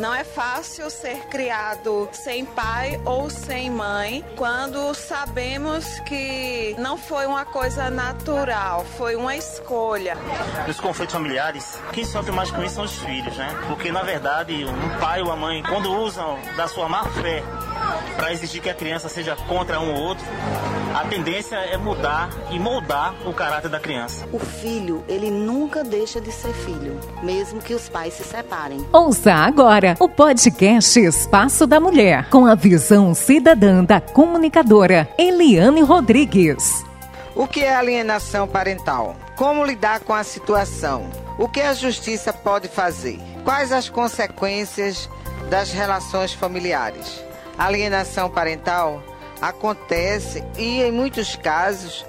Não é fácil ser criado sem pai ou sem mãe quando sabemos que não foi uma coisa natural, foi uma escolha. Nos conflitos familiares, quem sofre mais com isso são os filhos, né? Porque na verdade, um pai ou a mãe, quando usam da sua má fé para exigir que a criança seja contra um ou outro, a tendência é mudar e moldar o caráter da criança. O filho, ele nunca deixa de ser filho, mesmo que os pais se separem. Ouça agora o podcast Espaço da Mulher, com a visão cidadã da comunicadora Eliane Rodrigues. O que é alienação parental? Como lidar com a situação? O que a justiça pode fazer? Quais as consequências das relações familiares? Alienação parental acontece e, em muitos casos,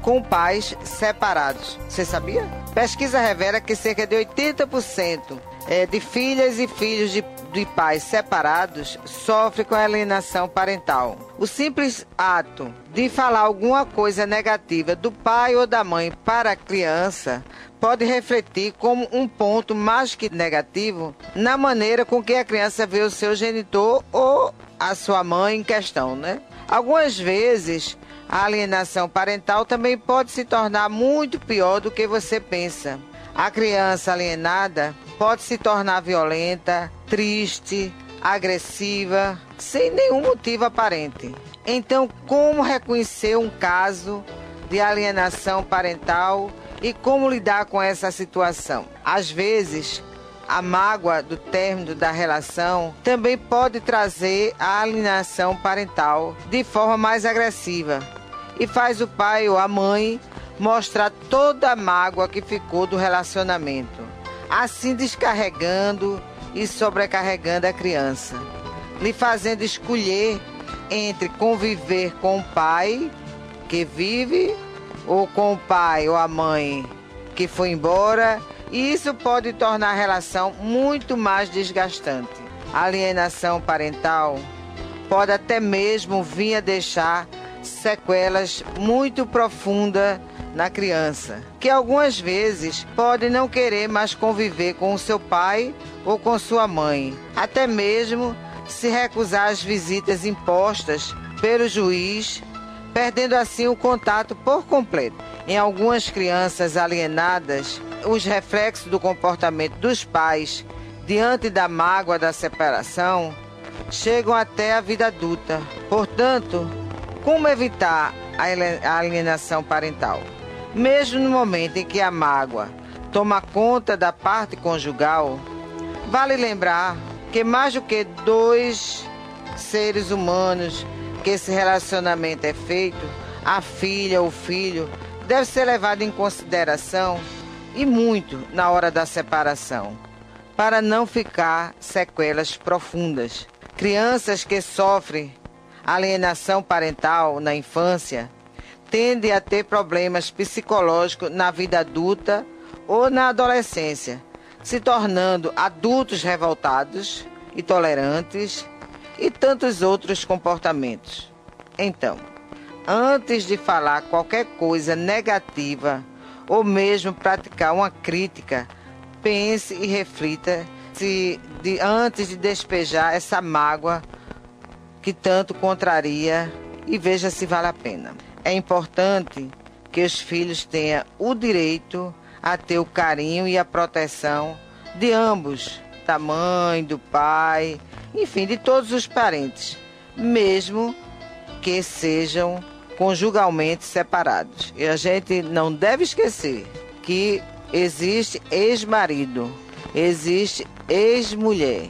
com pais separados. Você sabia? Pesquisa revela que cerca de 80% é, de filhas e filhos de, de pais separados sofrem com alienação parental. O simples ato de falar alguma coisa negativa do pai ou da mãe para a criança pode refletir como um ponto mais que negativo na maneira com que a criança vê o seu genitor ou a sua mãe em questão, né? Algumas vezes a alienação parental também pode se tornar muito pior do que você pensa. A criança alienada pode se tornar violenta, triste, agressiva, sem nenhum motivo aparente. Então, como reconhecer um caso de alienação parental e como lidar com essa situação? Às vezes, a mágoa do término da relação também pode trazer a alienação parental de forma mais agressiva. E faz o pai ou a mãe mostrar toda a mágoa que ficou do relacionamento, assim descarregando e sobrecarregando a criança, lhe fazendo escolher entre conviver com o pai que vive ou com o pai ou a mãe que foi embora, e isso pode tornar a relação muito mais desgastante. A alienação parental pode até mesmo vir a deixar sequelas muito profundas na criança, que algumas vezes pode não querer mais conviver com o seu pai ou com sua mãe, até mesmo se recusar às visitas impostas pelo juiz, perdendo assim o contato por completo. Em algumas crianças alienadas, os reflexos do comportamento dos pais diante da mágoa da separação chegam até a vida adulta. Portanto, como evitar a alienação parental? Mesmo no momento em que a mágoa toma conta da parte conjugal, vale lembrar que mais do que dois seres humanos que esse relacionamento é feito, a filha ou filho deve ser levado em consideração e muito na hora da separação, para não ficar sequelas profundas. Crianças que sofrem alienação parental na infância tendem a ter problemas psicológicos na vida adulta ou na adolescência, se tornando adultos revoltados, intolerantes e tantos outros comportamentos. Então, antes de falar qualquer coisa negativa ou mesmo praticar uma crítica, pense e reflita se de, antes de despejar essa mágoa que tanto contraria e veja se vale a pena. É importante que os filhos tenham o direito a ter o carinho e a proteção de ambos, da mãe, do pai, enfim, de todos os parentes, mesmo que sejam conjugalmente separados. E a gente não deve esquecer que existe ex-marido, existe ex-mulher,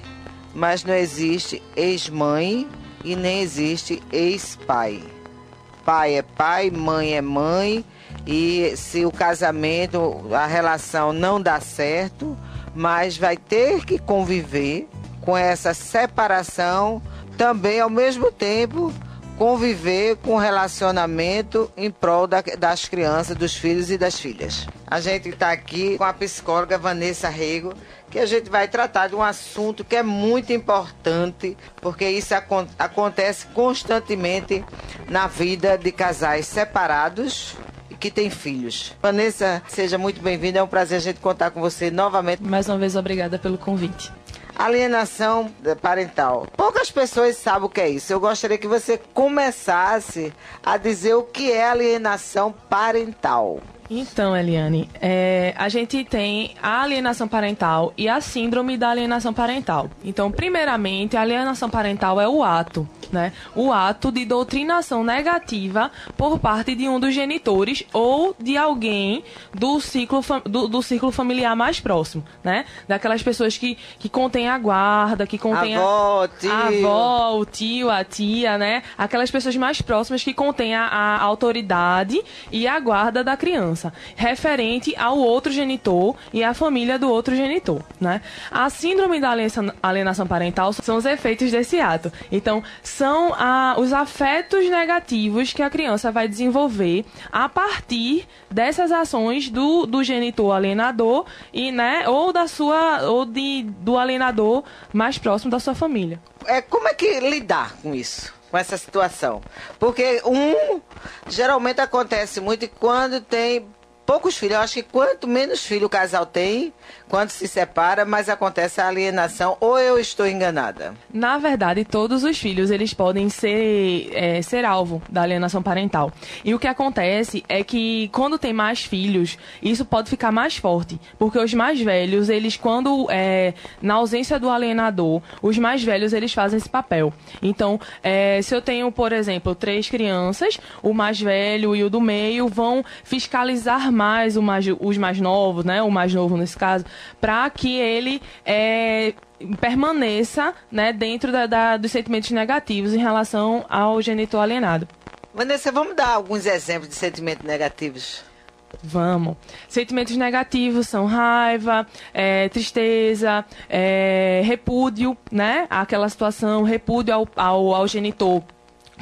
mas não existe ex-mãe e nem existe ex-pai. Pai é pai, mãe é mãe, e se o casamento, a relação não dá certo, mas vai ter que conviver com essa separação também ao mesmo tempo conviver com relacionamento em prol da, das crianças, dos filhos e das filhas. A gente está aqui com a psicóloga Vanessa Rego, que a gente vai tratar de um assunto que é muito importante, porque isso acon acontece constantemente na vida de casais separados e que têm filhos. Vanessa, seja muito bem-vinda, é um prazer a gente contar com você novamente. Mais uma vez, obrigada pelo convite. Alienação parental. Poucas pessoas sabem o que é isso. Eu gostaria que você começasse a dizer o que é alienação parental. Então, Eliane, é, a gente tem a alienação parental e a síndrome da alienação parental. Então, primeiramente, a alienação parental é o ato, né? O ato de doutrinação negativa por parte de um dos genitores ou de alguém do ciclo, do, do ciclo familiar mais próximo, né? Daquelas pessoas que, que contêm a guarda, que contêm a avó, tio. a avó, o tio, a tia, né? Aquelas pessoas mais próximas que contêm a, a autoridade e a guarda da criança criança, referente ao outro genitor e à família do outro genitor, né? A síndrome da alienação parental são os efeitos desse ato. Então, são a, os afetos negativos que a criança vai desenvolver a partir dessas ações do, do genitor alienador e, né, ou da sua ou de, do alienador mais próximo da sua família. É, como é que lidar com isso? Com essa situação. Porque um geralmente acontece muito quando tem poucos filhos. Eu acho que quanto menos filho o casal tem, quando se separa, mais acontece a alienação. Ou eu estou enganada? Na verdade, todos os filhos eles podem ser, é, ser alvo da alienação parental. E o que acontece é que quando tem mais filhos, isso pode ficar mais forte. Porque os mais velhos, eles quando, é, na ausência do alienador, os mais velhos eles fazem esse papel. Então, é, se eu tenho, por exemplo, três crianças, o mais velho e o do meio vão fiscalizar mais, mais os mais novos, né? O mais novo nesse caso, para que ele é, permaneça né, dentro da, da, dos sentimentos negativos em relação ao genitor alienado. Vanessa, vamos dar alguns exemplos de sentimentos negativos? Vamos. Sentimentos negativos são raiva, é, tristeza, é, repúdio, né? Aquela situação, repúdio ao, ao, ao genitor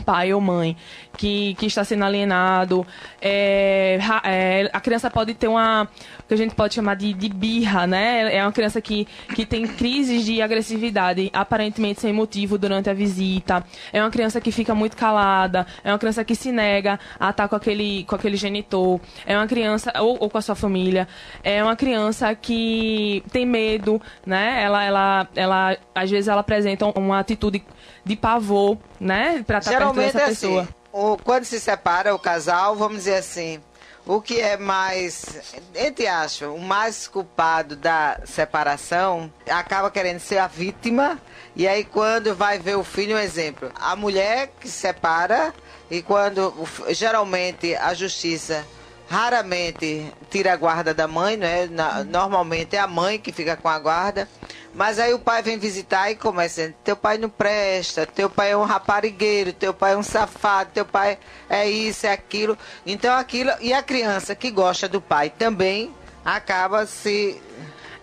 pai ou mãe que, que está sendo alienado. É, é, a criança pode ter uma que a gente pode chamar de, de birra, né? É uma criança que, que tem crises de agressividade, aparentemente sem motivo, durante a visita. É uma criança que fica muito calada. É uma criança que se nega a estar com aquele, com aquele genitor. É uma criança, ou, ou com a sua família. É uma criança que tem medo, né? Ela, ela, ela, às vezes ela apresenta uma atitude de pavor, né? Pra estar perto dessa é pessoa. Assim, o, quando se separa o casal, vamos dizer assim, o que é mais, entre aspas, o mais culpado da separação acaba querendo ser a vítima. E aí, quando vai ver o filho, um exemplo, a mulher que separa, e quando geralmente a justiça raramente tira a guarda da mãe, né? normalmente é a mãe que fica com a guarda. Mas aí o pai vem visitar e começa, teu pai não presta, teu pai é um raparigueiro, teu pai é um safado, teu pai é isso, é aquilo. Então aquilo. E a criança que gosta do pai também acaba se.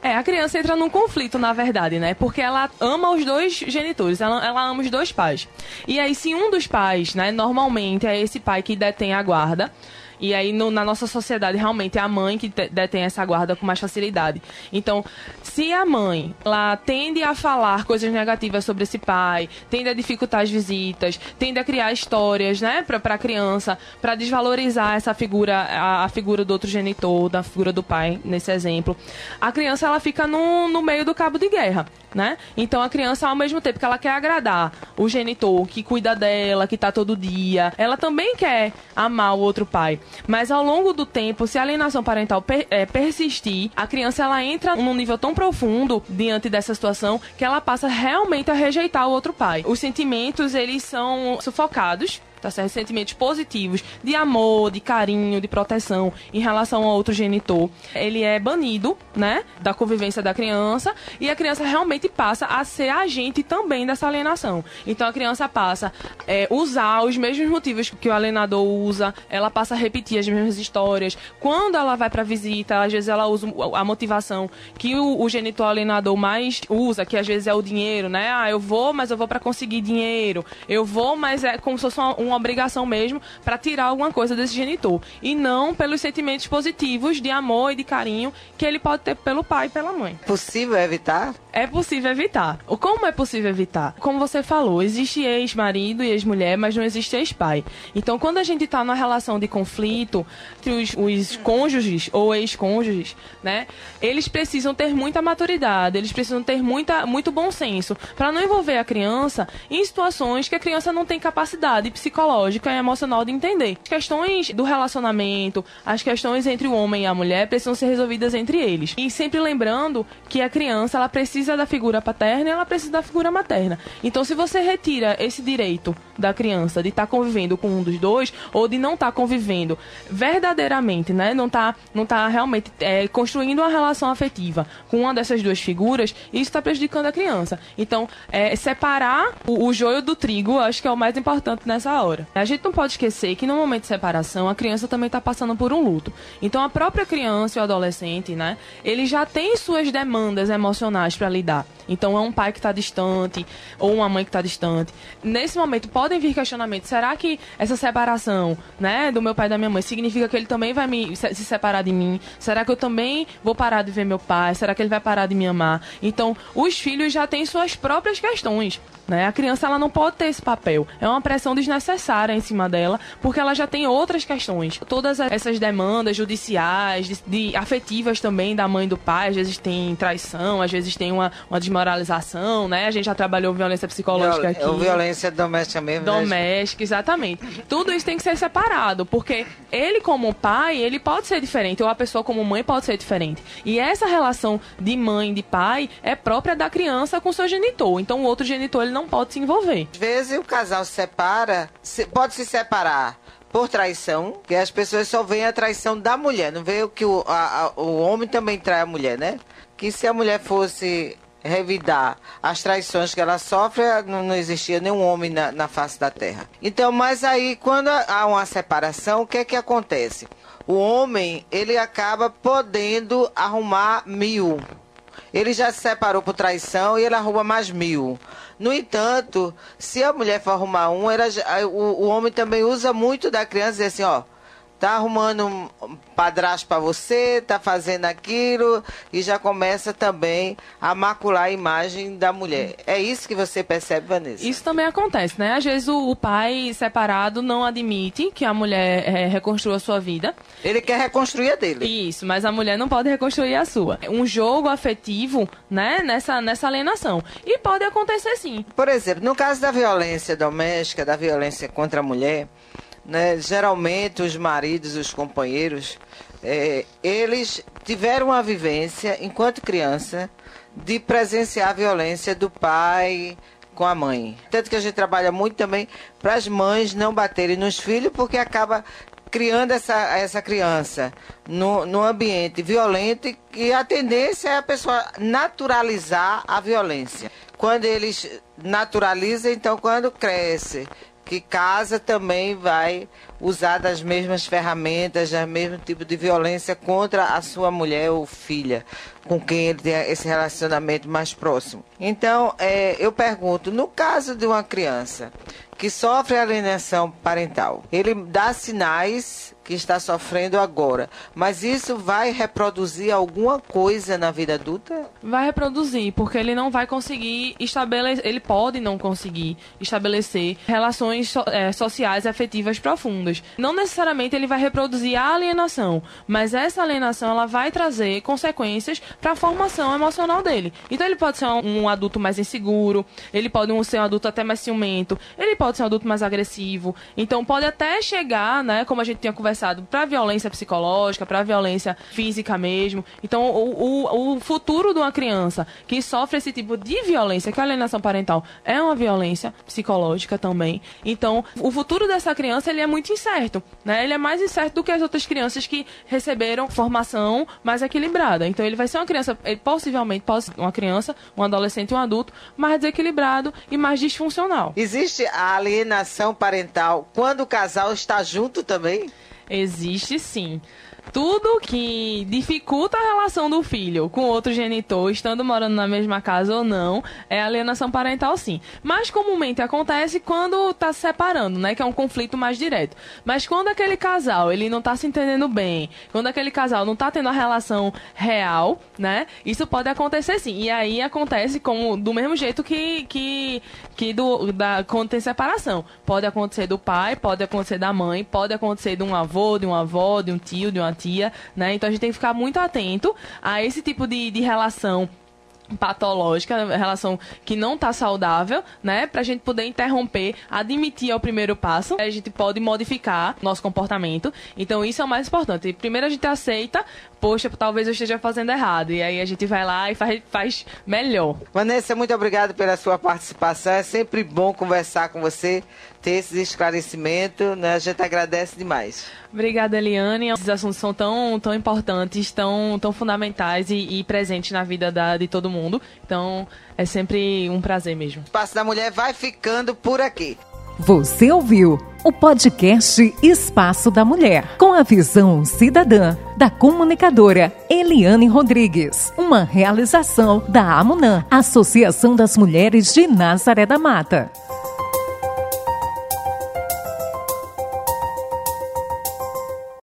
É, a criança entra num conflito, na verdade, né? Porque ela ama os dois genitores, ela, ela ama os dois pais. E aí, se um dos pais, né, normalmente é esse pai que detém a guarda, e aí, no, na nossa sociedade, realmente é a mãe que detém essa guarda com mais facilidade. Então, se a mãe ela tende a falar coisas negativas sobre esse pai, tende a dificultar as visitas, tende a criar histórias, né, para a criança, para desvalorizar essa figura, a, a, figura do outro genitor, da figura do pai, nesse exemplo, a criança ela fica no, no meio do cabo de guerra né? Então a criança, ao mesmo tempo que ela quer agradar o genitor que cuida dela, que tá todo dia, ela também quer amar o outro pai. Mas ao longo do tempo, se a alienação parental per, é, persistir, a criança ela entra num nível tão profundo diante dessa situação que ela passa realmente a rejeitar o outro pai. Os sentimentos, eles são sufocados tá certo? Sentimentos positivos de amor, de carinho, de proteção em relação ao outro genitor. Ele é banido, né, da convivência da criança e a criança realmente passa a ser agente também dessa alienação. Então a criança passa a é, usar os mesmos motivos que o alienador usa, ela passa a repetir as mesmas histórias. Quando ela vai para visita, às vezes ela usa a motivação que o, o genitor alienador mais usa, que às vezes é o dinheiro, né? Ah, eu vou, mas eu vou para conseguir dinheiro. Eu vou, mas é como se fosse um uma obrigação mesmo para tirar alguma coisa desse genitor. E não pelos sentimentos positivos de amor e de carinho que ele pode ter pelo pai e pela mãe. Possível evitar? É possível evitar. Como é possível evitar? Como você falou, existe ex-marido e ex-mulher, mas não existe ex-pai. Então, quando a gente está numa relação de conflito entre os, os cônjuges ou ex-cônjuges, né, eles precisam ter muita maturidade, eles precisam ter muita, muito bom senso para não envolver a criança em situações que a criança não tem capacidade psicológica e emocional de entender. As questões do relacionamento, as questões entre o homem e a mulher precisam ser resolvidas entre eles. E sempre lembrando que a criança ela precisa da figura paterna e ela precisa da figura materna. Então, se você retira esse direito da criança de estar tá convivendo com um dos dois ou de não estar tá convivendo verdadeiramente, né, não tá, não tá realmente é, construindo uma relação afetiva com uma dessas duas figuras, isso está prejudicando a criança. Então, é, separar o, o joio do trigo, acho que é o mais importante nessa hora. A gente não pode esquecer que no momento de separação a criança também está passando por um luto. Então, a própria criança e o adolescente, né, ele já tem suas demandas emocionais para lidar. Então é um pai que está distante ou uma mãe que está distante. Nesse momento podem vir questionamentos. Será que essa separação, né, do meu pai e da minha mãe significa que ele também vai me se separar de mim? Será que eu também vou parar de ver meu pai? Será que ele vai parar de me amar? Então, os filhos já têm suas próprias questões. Né? A criança ela não pode ter esse papel. É uma pressão desnecessária em cima dela, porque ela já tem outras questões. Todas essas demandas judiciais, de, de afetivas também da mãe e do pai, às vezes tem traição, às vezes tem uma, uma desmoralização, né? A gente já trabalhou violência psicológica aqui. É violência doméstica mesmo. Né? Doméstica, né? exatamente. Tudo isso tem que ser separado, porque ele como pai, ele pode ser diferente, ou a pessoa como mãe pode ser diferente. E essa relação de mãe e de pai é própria da criança com seu genitor. Então o outro genitor ele não pode se envolver. Às vezes o casal se separa, pode se separar por traição, que as pessoas só veem a traição da mulher, não o que o, a, a, o homem também trai a mulher, né? Que se a mulher fosse revidar as traições que ela sofre, não, não existia nenhum homem na, na, face da terra. Então, mas aí, quando há uma separação, o que é que acontece? O homem, ele acaba podendo arrumar mil. Ele já se separou por traição e ele arruma mais mil. No entanto, se a mulher for arrumar um, ela, o, o homem também usa muito da criança e diz assim, ó, tá arrumando um padrasto para você, tá fazendo aquilo e já começa também a macular a imagem da mulher. É isso que você percebe, Vanessa? Isso também acontece, né? Às vezes o, o pai separado não admite que a mulher é, reconstrua a sua vida. Ele quer reconstruir a dele. Isso, mas a mulher não pode reconstruir a sua. Um jogo afetivo, né, nessa, nessa alienação. E pode acontecer sim. Por exemplo, no caso da violência doméstica, da violência contra a mulher, né, geralmente os maridos, os companheiros, é, eles tiveram uma vivência, enquanto criança, de presenciar a violência do pai com a mãe. Tanto que a gente trabalha muito também para as mães não baterem nos filhos, porque acaba criando essa, essa criança no, no ambiente violento e a tendência é a pessoa naturalizar a violência. Quando eles naturalizam, então quando cresce que casa também vai usar das mesmas ferramentas, do mesmo tipo de violência contra a sua mulher ou filha, com quem ele tem esse relacionamento mais próximo. Então, é, eu pergunto, no caso de uma criança que sofre alienação parental, ele dá sinais que está sofrendo agora. Mas isso vai reproduzir alguma coisa na vida adulta? Vai reproduzir, porque ele não vai conseguir estabelecer, ele pode não conseguir estabelecer relações so, é, sociais afetivas profundas. Não necessariamente ele vai reproduzir a alienação, mas essa alienação ela vai trazer consequências para a formação emocional dele. Então ele pode ser um, um adulto mais inseguro, ele pode ser um adulto até mais ciumento, ele pode ser um adulto mais agressivo. Então pode até chegar, né, como a gente tinha conversado para violência psicológica, para violência física mesmo. Então, o, o, o, futuro de uma criança que sofre esse tipo de violência, que a alienação parental é uma violência psicológica também. Então, o futuro dessa criança ele é muito incerto, né? Ele é mais incerto do que as outras crianças que receberam formação mais equilibrada. Então, ele vai ser uma criança, possivelmente uma criança, um adolescente, um adulto mais desequilibrado e mais disfuncional. Existe a alienação parental quando o casal está junto também? Existe sim. tudo que dificulta a relação do filho com outro genitor, estando morando na mesma casa ou não, é alienação parental sim. Mas comumente acontece quando tá se separando, né? Que é um conflito mais direto. Mas quando aquele casal, ele não tá se entendendo bem, quando aquele casal não tá tendo a relação real, né? Isso pode acontecer sim. E aí acontece como do mesmo jeito que que, que do, da, quando tem separação. Pode acontecer do pai, pode acontecer da mãe, pode acontecer de um avô, de uma avó, de um tio, de uma tia, né? Então a gente tem que ficar muito atento a esse tipo de, de relação patológica, relação que não está saudável, né? Para a gente poder interromper, admitir é o primeiro passo. A gente pode modificar nosso comportamento. Então isso é o mais importante. Primeiro a gente aceita, poxa, talvez eu esteja fazendo errado. E aí a gente vai lá e faz, faz melhor. Vanessa, muito obrigado pela sua participação. É sempre bom conversar com você, ter esses esclarecimentos. Né? A gente agradece demais. Obrigada, Eliane. Esses assuntos são tão, tão importantes, tão, tão fundamentais e, e presentes na vida da, de todo mundo. Então, é sempre um prazer mesmo. O Espaço da Mulher vai ficando por aqui. Você ouviu o podcast Espaço da Mulher, com a visão cidadã da comunicadora Eliane Rodrigues. Uma realização da AMUNAM, Associação das Mulheres de Nazaré da Mata.